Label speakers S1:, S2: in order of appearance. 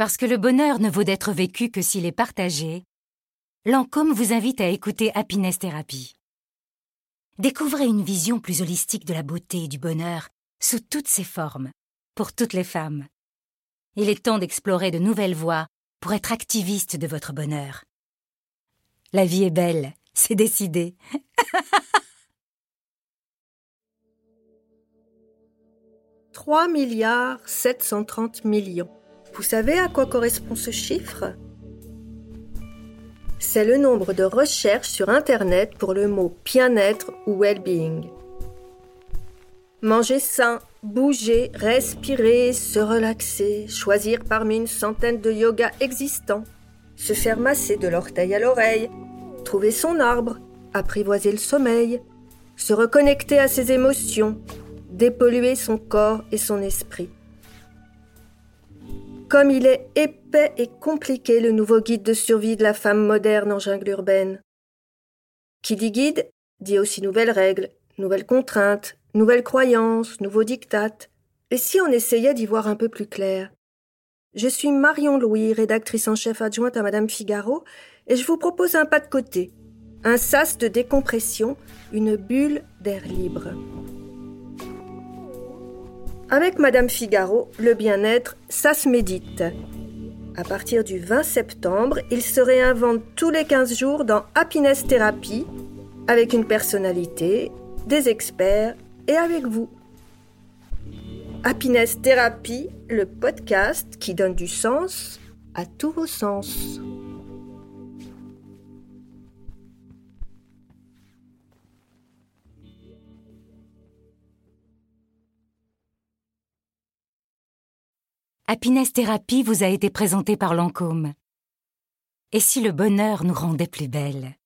S1: Parce que le bonheur ne vaut d'être vécu que s'il est partagé, Lancôme vous invite à écouter Happiness Therapy. Découvrez une vision plus holistique de la beauté et du bonheur sous toutes ses formes, pour toutes les femmes. Il est temps d'explorer de nouvelles voies pour être activiste de votre bonheur. La vie est belle, c'est décidé.
S2: 3 milliards 730 millions. Vous savez à quoi correspond ce chiffre? C'est le nombre de recherches sur Internet pour le mot bien-être ou well-being. Manger sain, bouger, respirer, se relaxer, choisir parmi une centaine de yogas existants, se faire masser de l'orteil à l'oreille, trouver son arbre, apprivoiser le sommeil, se reconnecter à ses émotions, dépolluer son corps et son esprit. Comme il est épais et compliqué le nouveau guide de survie de la femme moderne en jungle urbaine. Qui dit guide dit aussi nouvelles règles, nouvelles contraintes, nouvelles croyances, nouveaux dictates. Et si on essayait d'y voir un peu plus clair? Je suis Marion Louis, rédactrice en chef adjointe à Madame Figaro, et je vous propose un pas de côté, un sas de décompression, une bulle d'air libre. Avec Madame Figaro, le bien-être, ça se médite. À partir du 20 septembre, il se réinvente tous les 15 jours dans Happiness Therapy, avec une personnalité, des experts et avec vous. Happiness Therapy, le podcast qui donne du sens à tous vos sens.
S1: Happiness Therapy vous a été présenté par Lancôme. Et si le bonheur nous rendait plus belles?